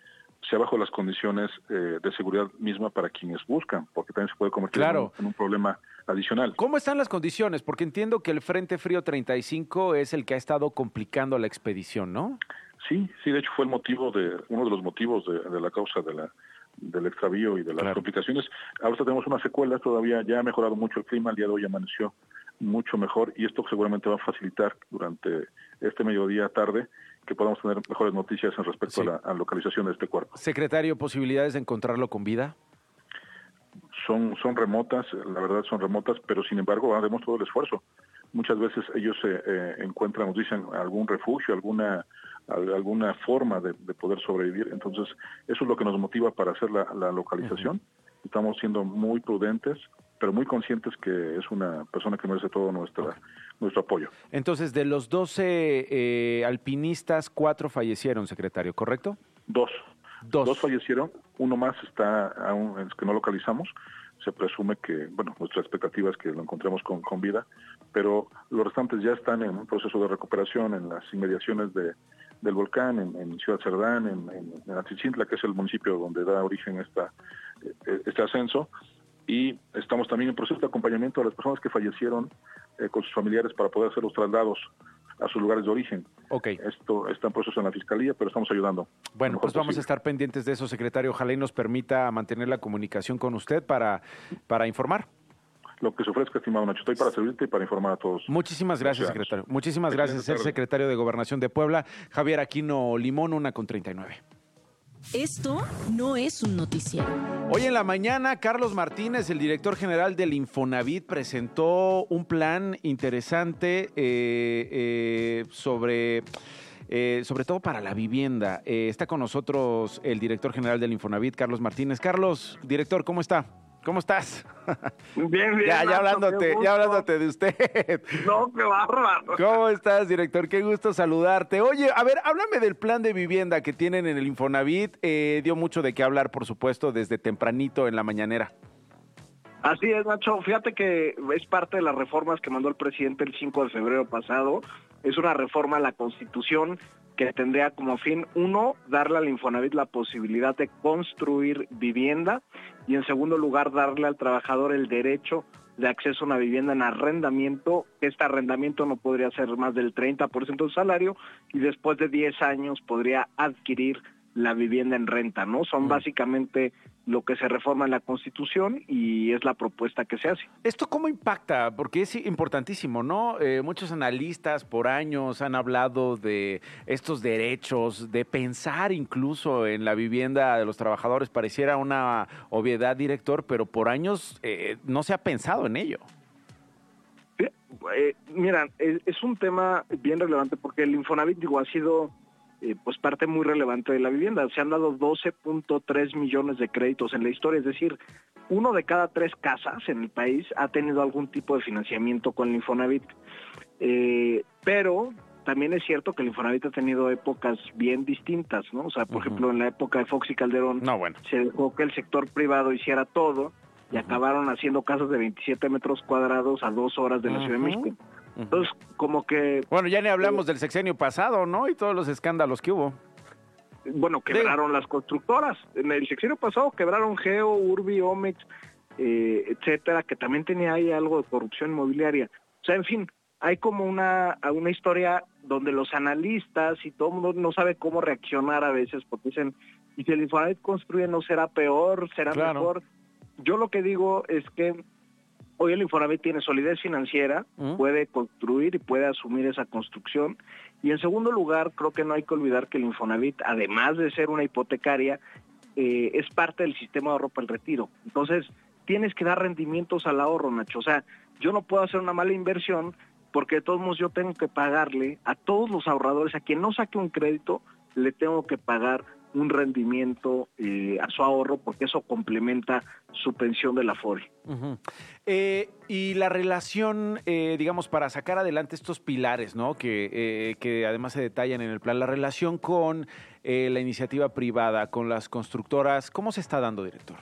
sea bajo las condiciones eh, de seguridad misma para quienes buscan, porque también se puede convertir en, un, problema adicional. ¿Cómo están las condiciones? Porque entiendo que el Frente Frío 35 es el que ha estado complicando la expedición, ¿no? Sí, sí, de hecho fue el motivo de uno de los motivos de, la causa de la del extravío y de las complicaciones. Ahora tenemos una secuela, todavía ya ha mejorado mucho el clima, el día de hoy amaneció mucho mejor y esto seguramente va a facilitar durante este mediodía tarde que podamos tener mejores noticias en respecto a, la, a, localización de este cuerpo. Secretario, ¿posibilidades de encontrarlo con vida? Son, son remotas, la verdad son remotas, pero sin embargo haremos todo el esfuerzo. Muchas veces ellos eh, eh, encuentran, nos dicen, algún refugio, alguna alguna forma de, poder sobrevivir. Entonces, eso es lo que nos motiva para hacer la, localización. Estamos siendo muy prudentes, pero muy conscientes que es una persona que merece todo nuestra, nuestro apoyo. Entonces, de los 12 eh, alpinistas, cuatro fallecieron, secretario, ¿correcto? Dos. Dos. fallecieron, uno más está aún es que no localizamos. Se presume que, bueno, nuestra expectativa es que lo encontremos con, vida, pero los restantes ya están en un proceso de recuperación en las inmediaciones de, del volcán, en, Ciudad Cerdán, en, en, que es el municipio donde da origen esta, e, este ascenso. Y estamos también en proceso de acompañamiento a las personas que fallecieron eh, con sus familiares para poder hacer los traslados a sus lugares de origen. Ok. Esto está en proceso en la Fiscalía, pero estamos ayudando. Bueno, pues vamos a estar pendientes de eso, secretario. Ojalá y nos permita mantener la comunicación con usted para, para informar lo que se ofrezca, estimado Nacho. Estoy para servirte y para informar a todos. Muchísimas gracias, secretario. Muchísimas gracias, el secretario de Gobernación de Puebla, Javier Aquino Limón, una con 39. Esto no es un noticiero. Hoy en la mañana, Carlos Martínez, el director general del Infonavit, presentó un plan interesante eh, eh, sobre... Eh, sobre todo para la vivienda. está con nosotros el director general del Infonavit, Carlos Martínez. Carlos, director, ¿cómo está? ¿Cómo estás? Bien, bien. Ya, ya hablándote, ya hablándote de usted. No, qué bárbaro. ¿Cómo estás, director? Qué gusto saludarte. Oye, a ver, háblame del plan de vivienda que tienen en el Infonavit. Eh, dio mucho de qué hablar, por supuesto, desde tempranito en la mañanera. Así es, Nacho. Fíjate que es parte de las reformas que mandó el presidente el 5 de febrero pasado. Es una reforma a la Constitución que tendría como fin, uno, darle al Infonavit la posibilidad de construir vivienda y en segundo lugar, darle al trabajador el derecho de acceso a una vivienda en arrendamiento. Este arrendamiento no podría ser más del 30% del salario y después de 10 años podría adquirir la vivienda en renta, ¿no? Son mm. básicamente lo que se reforma en la Constitución y es la propuesta que se hace. ¿Esto cómo impacta? Porque es importantísimo, ¿no? Eh, muchos analistas por años han hablado de estos derechos, de pensar incluso en la vivienda de los trabajadores. Pareciera una obviedad, director, pero por años eh, no se ha pensado en ello. Eh, mira, es, un tema bien relevante porque el Infonavit digo, ha sido eh, pues parte muy relevante de la vivienda. Se han dado 12.3 millones de créditos en la historia, es decir, uno de cada tres casas en el país ha tenido algún tipo de financiamiento con el Infonavit. Eh, pero también es cierto que el Infonavit ha tenido épocas bien distintas, ¿no? O sea, por ejemplo, en la época de Fox y Calderón se dejó que el sector privado hiciera todo y acabaron haciendo casas de 27 metros cuadrados a dos horas de la Ciudad de México. Entonces, como que... Bueno, ya ni hablamos del sexenio pasado, ¿no? Y todos los escándalos que hubo. Bueno, quebraron las constructoras. En el sexenio pasado quebraron Geo, Urbi, Omex, eh, etcétera, que también tenía ahí algo de corrupción inmobiliaria. O sea, en fin, hay como una, una historia donde los analistas y todo el mundo no sabe cómo reaccionar a veces, porque dicen, y si el Infonavit construye no será peor, será mejor. Yo lo que digo es que Hoy el Infonavit tiene solidez financiera, mm. puede construir y puede asumir esa construcción. Y en segundo lugar, creo que no hay que olvidar que el Infonavit, además de ser una hipotecaria, eh, es parte del sistema de ahorro para el retiro. Entonces, tienes que dar rendimientos al ahorro, Nacho. O sea, yo no puedo hacer una mala inversión porque de todos modos yo tengo que pagarle a todos los ahorradores, a quien no saque un crédito, le tengo que pagar un rendimiento eh, a su ahorro porque eso complementa su pensión de la FORE. Eh, y la relación, eh, digamos, para sacar adelante estos pilares, ¿no? Que, que además se detallan en el plan, la relación con la iniciativa privada, con las constructoras, ¿cómo se está dando, director?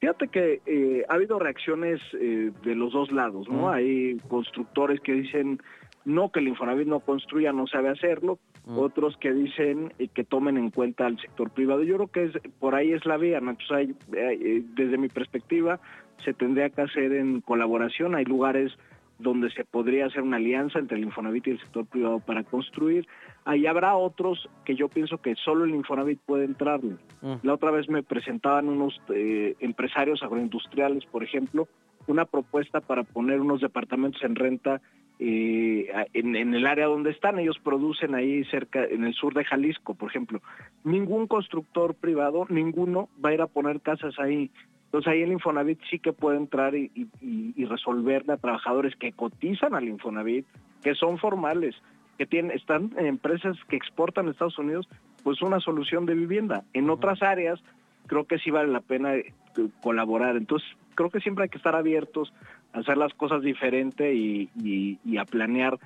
Fíjate que ha habido reacciones de los dos lados, ¿no? Hay constructores que dicen no que el Infonavit no construya, no sabe hacerlo, mm. otros que dicen eh, que tomen en cuenta al sector privado. Yo creo que es, por ahí es la vía, Nacho. Eh, desde mi perspectiva, se tendría que hacer en colaboración. Hay lugares donde se podría hacer una alianza entre el Infonavit y el sector privado para construir. Ahí habrá otros que yo pienso que solo el Infonavit puede entrarle. Mm. La otra vez me presentaban unos eh, empresarios agroindustriales, por ejemplo, una propuesta para poner unos departamentos en renta eh, en, el área donde están. Ellos producen ahí cerca, en el sur de Jalisco, por ejemplo. Ningún constructor privado, ninguno va a ir a poner casas ahí. Entonces ahí el Infonavit sí que puede entrar y, resolverle a trabajadores que cotizan al Infonavit, que son formales, que tienen, están en empresas que exportan a Estados Unidos, pues una solución de vivienda. En otras áreas creo que sí vale la pena eh, colaborar. Entonces creo que siempre hay que estar abiertos a hacer las cosas diferente y, a planear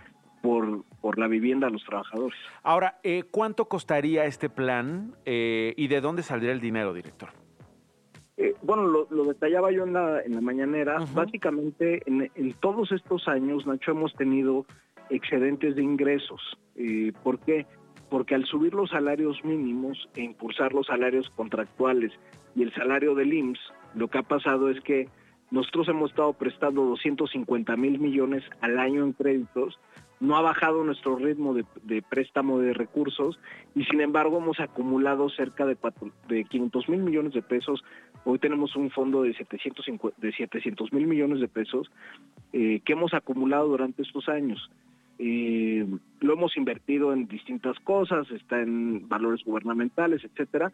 por, por, la vivienda a los trabajadores. Ahora, eh, ¿cuánto costaría este plan eh, y de dónde saldría el dinero, director? Eh, bueno, lo, detallaba yo en la, en la mañanera. Básicamente, en, todos estos años, Nacho, hemos tenido excedentes de ingresos. ¿Por qué? Porque al subir los salarios mínimos e impulsar los salarios contractuales y el salario del IMSS, lo que ha pasado es que nosotros hemos estado prestando 250 mil millones al año en créditos, no ha bajado nuestro ritmo de, préstamo de recursos y sin embargo hemos acumulado cerca de, de 500 mil millones de pesos. Hoy tenemos un fondo de 700 mil millones de pesos eh, que hemos acumulado durante estos años. Eh, lo hemos invertido en distintas cosas, está en valores gubernamentales, etcétera,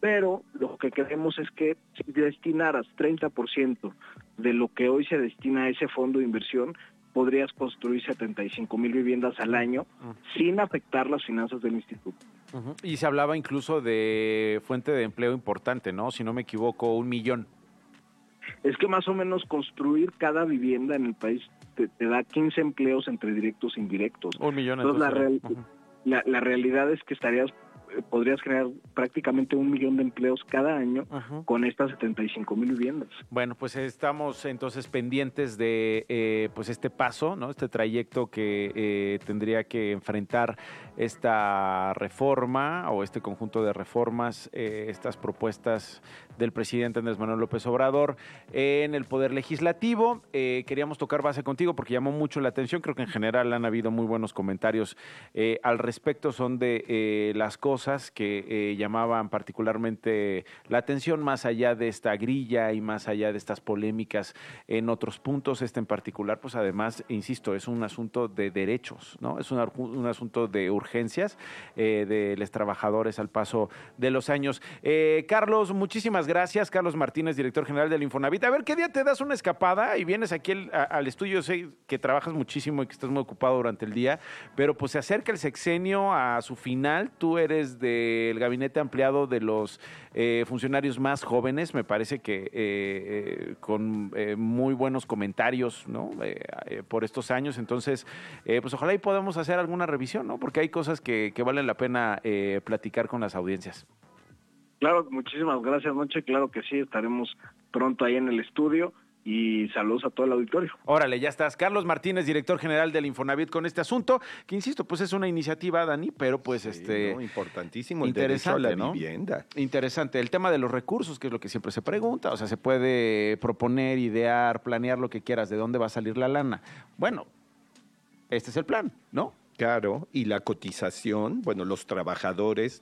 pero lo que queremos es que si destinaras 30% de lo que hoy se destina a ese fondo de inversión, podrías construir 75 mil viviendas al año sin afectar las finanzas del instituto. Y se hablaba incluso de fuente de empleo importante, ¿no? Si no me equivoco, un millón. Es que más o menos construir cada vivienda en el país te, da 15 empleos entre directos e indirectos. Un millón. Entonces, la, la realidad es que estarías eh, podrías crear prácticamente un millón de empleos cada año con estas 75 mil viviendas. Bueno, pues estamos entonces pendientes de eh, pues este paso, ¿no? Este trayecto que eh, tendría que enfrentar esta reforma o este conjunto de reformas, estas propuestas del presidente Andrés Manuel López Obrador en el Poder Legislativo. queríamos tocar base contigo porque llamó mucho la atención. Creo que en general han habido muy buenos comentarios al respecto. Son de las cosas que eh, llamaban particularmente la atención más allá de esta grilla y más allá de estas polémicas en otros puntos. Este en particular, pues además, insisto, es un asunto de derechos, ¿no? Es un, asunto de urgencias eh, de los trabajadores al paso de los años. Eh, Carlos, muchísimas gracias. Carlos Martínez, director general del Infonavit. A ver, ¿qué día te das una escapada y vienes aquí al estudio? Sé que trabajas muchísimo y que estás muy ocupado durante el día, pero pues se acerca el sexenio a su final. Tú eres del gabinete ampliado de los eh, funcionarios más jóvenes, me parece que eh, eh, con muy buenos comentarios ¿no? por estos años. Entonces, pues ojalá y podamos hacer alguna revisión, ¿no? porque hay cosas que, que valen la pena platicar con las audiencias. Claro, muchísimas gracias, Noche. Claro que sí, estaremos pronto ahí en el estudio y saludos a todo el auditorio. Órale, ya estás. Carlos Martínez, director general del Infonavit con este asunto, que insisto, pues es una iniciativa, Dani, pero pues este... importantísimo el interesante, derecho a la vivienda. Interesante. El tema de los recursos, que es lo que siempre se pregunta, o sea, se puede proponer, idear, planear lo que quieras, de dónde va a salir la lana. Bueno, este es el plan, ¿no? Claro, y la cotización, bueno, los trabajadores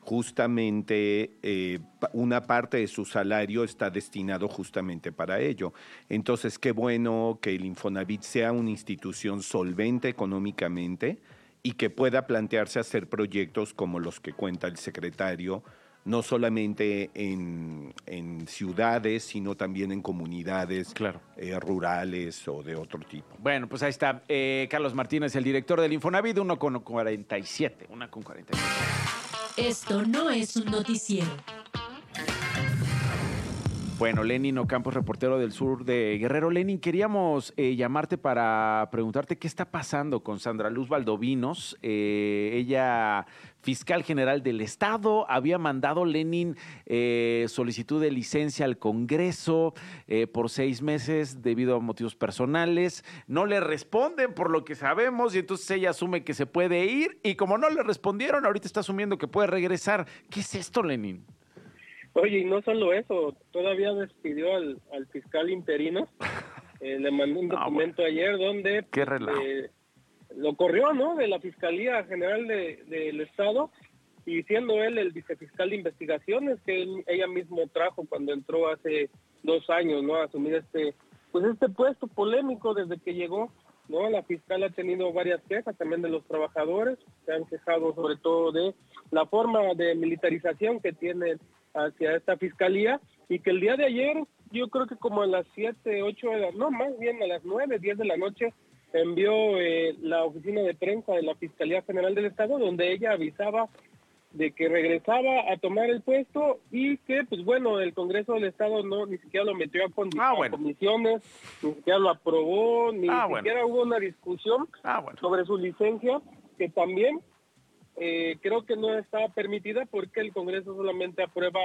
justamente eh, una parte de su salario está destinado justamente para ello. Entonces, qué bueno que el Infonavit sea una institución solvente económicamente y que pueda plantearse hacer proyectos como los que cuenta el secretario, no solamente en, en ciudades, sino también en comunidades eh, rurales o de otro tipo. Bueno, pues ahí está eh, Carlos Martínez, el director del Infonavit, 1,47, 1,47. Esto no es un noticiero. Bueno, Lenin Ocampos, reportero del sur de Guerrero. Lenin, queríamos eh, llamarte para preguntarte qué está pasando con Sandra Luz Valdovinos. Eh, ella, fiscal general del Estado, había mandado Lenin eh, solicitud de licencia al Congreso por seis meses debido a motivos personales. No le responden por lo que sabemos y entonces ella asume que se puede ir y como no le respondieron, ahorita está asumiendo que puede regresar. ¿Qué es esto, Lenin? Oye, y no solo eso, todavía despidió al, fiscal interino. Eh, le mandó un documento ayer donde eh, lo corrió, ¿no? De la Fiscalía General del Estado y siendo él el vicefiscal de investigaciones que ella mismo trajo cuando entró hace dos años, ¿no? A asumir este pues este puesto polémico desde que llegó, ¿no? La fiscal ha tenido varias quejas también de los trabajadores, se han quejado sobre todo de la forma de militarización que tiene hacia esta fiscalía y que el día de ayer, yo creo que como a las 7, 8 de la, no, más bien a las 9, 10 de la noche, envió eh, la oficina de prensa de la Fiscalía General del Estado, donde ella avisaba de que regresaba a tomar el puesto y que, pues bueno, el Congreso del Estado no ni siquiera lo metió a, ah, comisiones, ni siquiera lo aprobó, ni ah, siquiera hubo una discusión ah, sobre su licencia, que también eh, creo que no está permitida porque el Congreso solamente aprueba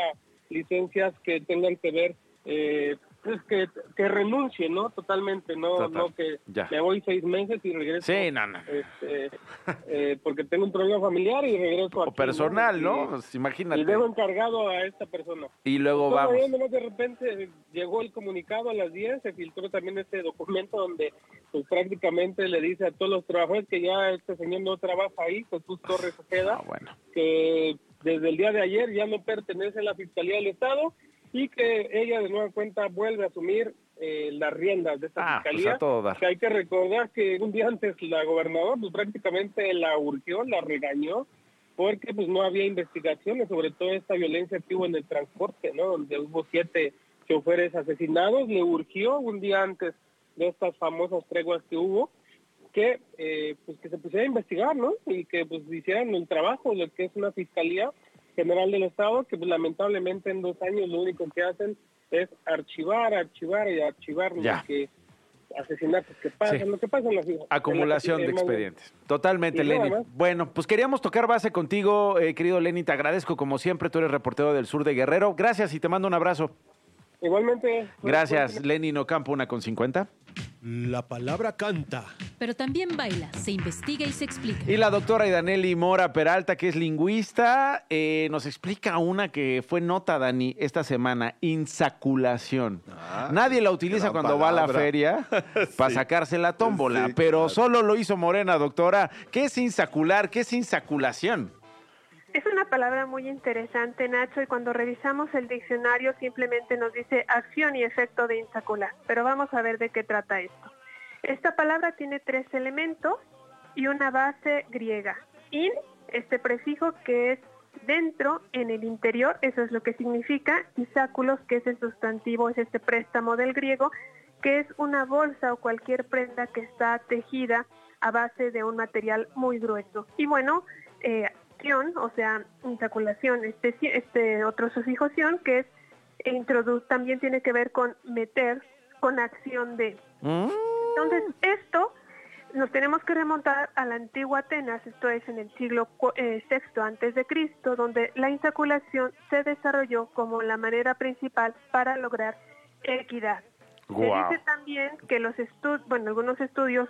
licencias que tengan que ver eh, pues que, que renuncie, ¿no? Totalmente, no no que me voy seis meses y regreso. Sí, no, no. Este, eh, porque tengo un problema familiar y regreso O personal, ¿no? Pues, imagínate. Y dejo encargado a esta persona. Y luego vamos. de repente llegó el comunicado a las 10, se filtró también este documento donde pues prácticamente le dice a todos los trabajadores que ya este señor no trabaja ahí, Jesús Torres Ojeda, ah, bueno. que desde el día de ayer ya no pertenece a la Fiscalía del Estado y que ella de nueva cuenta vuelve a asumir eh, las riendas de esta ah, pues, fiscalía. que hay que recordar que un día antes la gobernadora pues, prácticamente la urgió, la regañó, porque pues no había investigaciones sobre toda esta violencia que hubo en el transporte, ¿no? Donde hubo siete choferes asesinados, le urgió un día antes de estas famosas treguas que hubo, que eh, pues que se pusiera a investigar, ¿no? Y que pues hicieran el trabajo, lo que es una fiscalía General del Estado, que pues, lamentablemente en dos años lo único que hacen es archivar, archivar y archivar que asesinatos que pasan, lo que pasa en la ciudad. Acumulación de expedientes. Totalmente, Lenny. Bueno, pues queríamos tocar base contigo, eh, querido Lenny. Te agradezco como siempre. Tú eres reportero del sur de Guerrero. Gracias y te mando un abrazo. Igualmente. Gracias, Lenny Nocampo, una con cincuenta. La palabra canta. Pero también baila, se investiga y se explica. Y la doctora Idaneli Mora Peralta, que es lingüista, eh, nos explica una que fue nota, Dani, esta semana, insaculación. Ah, Nadie la utiliza cuando va a la feria para sacarse la tómbola, pero solo lo hizo Morena, doctora. ¿Qué es insacular? ¿Qué es insaculación? Es una palabra muy interesante, Nacho, y cuando revisamos el diccionario simplemente nos dice acción y efecto de insacular. Pero vamos a ver de qué trata esto. Esta palabra tiene tres elementos y una base griega. In, este prefijo que es dentro, en el interior, eso es lo que significa, y sáculos, que es el sustantivo, es este préstamo del griego, que es una bolsa o cualquier prenda que está tejida a base de un material muy grueso. Y bueno, eh, o sea, insaculación, este, este otro sufijoción que es también tiene que ver con meter, con acción de. Mm. Entonces, esto nos tenemos que remontar a la antigua Atenas, esto es en el siglo VI eh, antes de Cristo, donde la insaculación se desarrolló como la manera principal para lograr equidad. Se dice también que los estudios, bueno, algunos estudios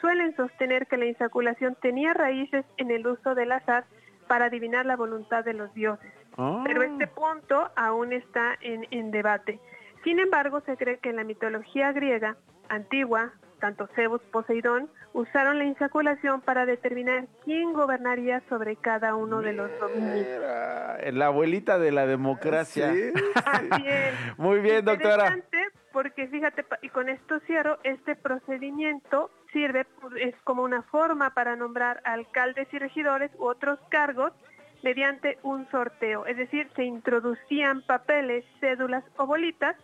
suelen sostener que la insaculación tenía raíces en el uso del azar para adivinar la voluntad de los dioses. Ah. Pero este punto aún está en, debate. Sin embargo, se cree que en la mitología griega antigua, tanto Zeus, Poseidón, usaron la insaculación para determinar quién gobernaría sobre cada uno de los dominios. La abuelita de la democracia. Así es. Muy bien, doctora. Porque fíjate, y con esto cierro, este procedimiento sirve, es como una forma para nombrar alcaldes y regidores u otros cargos mediante un sorteo. Es decir, se introducían papeles, cédulas o bolitas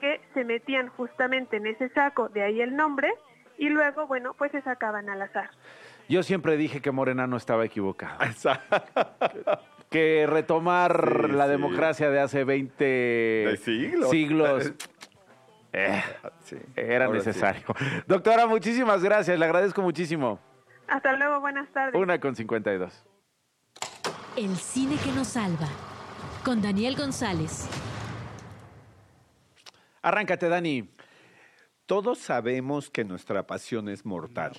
que se metían justamente en ese saco, de ahí el nombre, y luego, bueno, pues se sacaban al azar. Yo siempre dije que Morena no estaba equivocado. que retomar la democracia de hace 20 siglos eh, era necesario. Doctora, muchísimas gracias, le agradezco muchísimo. Hasta luego, buenas tardes. Una con 52. El cine que nos salva, con Daniel González. Arráncate, Dani. Todos sabemos que nuestra pasión es mortal,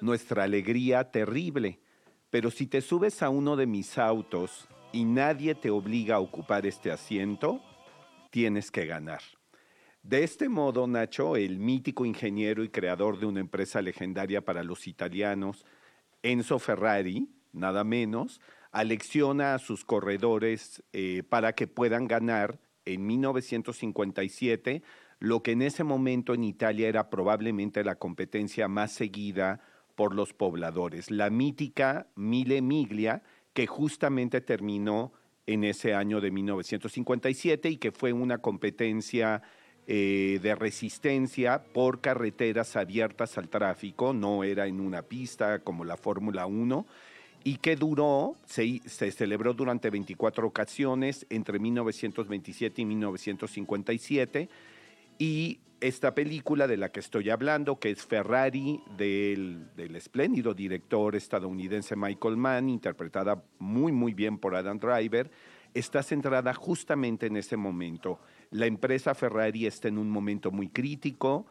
nuestra alegría terrible, pero si te subes a uno de mis autos y nadie te obliga a ocupar este asiento, tienes que ganar. De este modo, Nacho, el mítico ingeniero y creador de una empresa legendaria para los italianos, Enzo Ferrari, nada menos, alecciona a sus corredores eh, para que puedan ganar en 1957 lo que en ese momento en Italia era probablemente la competencia más seguida por los pobladores, la mítica Mille Miglia, que justamente terminó en ese año de 1957 y que fue una competencia eh, de resistencia por carreteras abiertas al tráfico, no era en una pista como la Fórmula 1, y que duró, se, se, celebró durante 24 ocasiones entre 1927 y 1957 y esta película de la que estoy hablando, que es Ferrari, del, espléndido director estadounidense Michael Mann, interpretada muy, muy bien por Adam Driver, está centrada justamente en ese momento. La empresa Ferrari está en un momento muy crítico,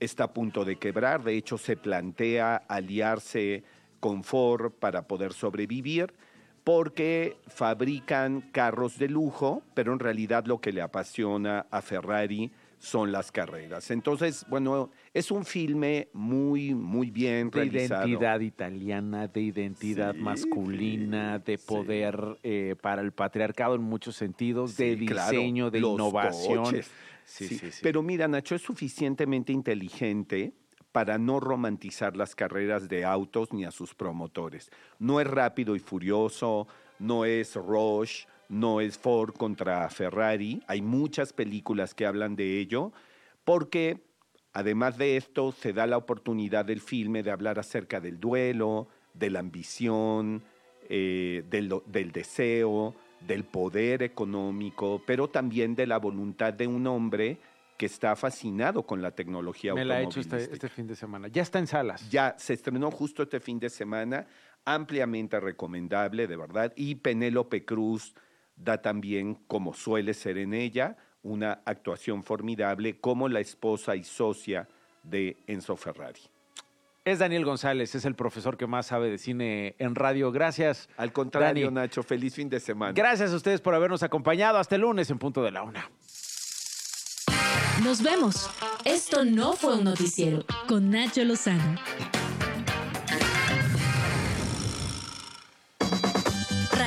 está a punto de quebrar, de hecho se plantea aliarse con Ford para poder sobrevivir porque fabrican carros de lujo, pero en realidad lo que le apasiona a Ferrari son las carreras. Entonces, bueno, es un filme muy, muy bien de realizado. De identidad italiana, de identidad masculina, de poder eh, para el patriarcado en muchos sentidos, de diseño, de innovación. Pero mira, Nacho es suficientemente inteligente para no romantizar las carreras de autos ni a sus promotores. No es rápido y furioso, no es Rush, no es Ford contra Ferrari. Hay muchas películas que hablan de ello, porque además de esto se da la oportunidad del filme de hablar acerca del duelo, de la ambición, eh, del, del deseo, del poder económico, pero también de la voluntad de un hombre que está fascinado con la tecnología Me la ha hecho este, este, fin de semana. Ya está en salas. Ya se estrenó justo este fin de semana, ampliamente recomendable, de verdad. Y Penélope Cruz da también, como suele ser en ella, una actuación formidable como la esposa y socia de Enzo Ferrari. Es Daniel González, es el profesor que más sabe de cine en radio. Gracias. Al contrario, Nacho, feliz fin de semana. Gracias a ustedes por habernos acompañado. Hasta el lunes en punto de la una. Nos vemos. Esto no fue un noticiero con Nacho Lozano.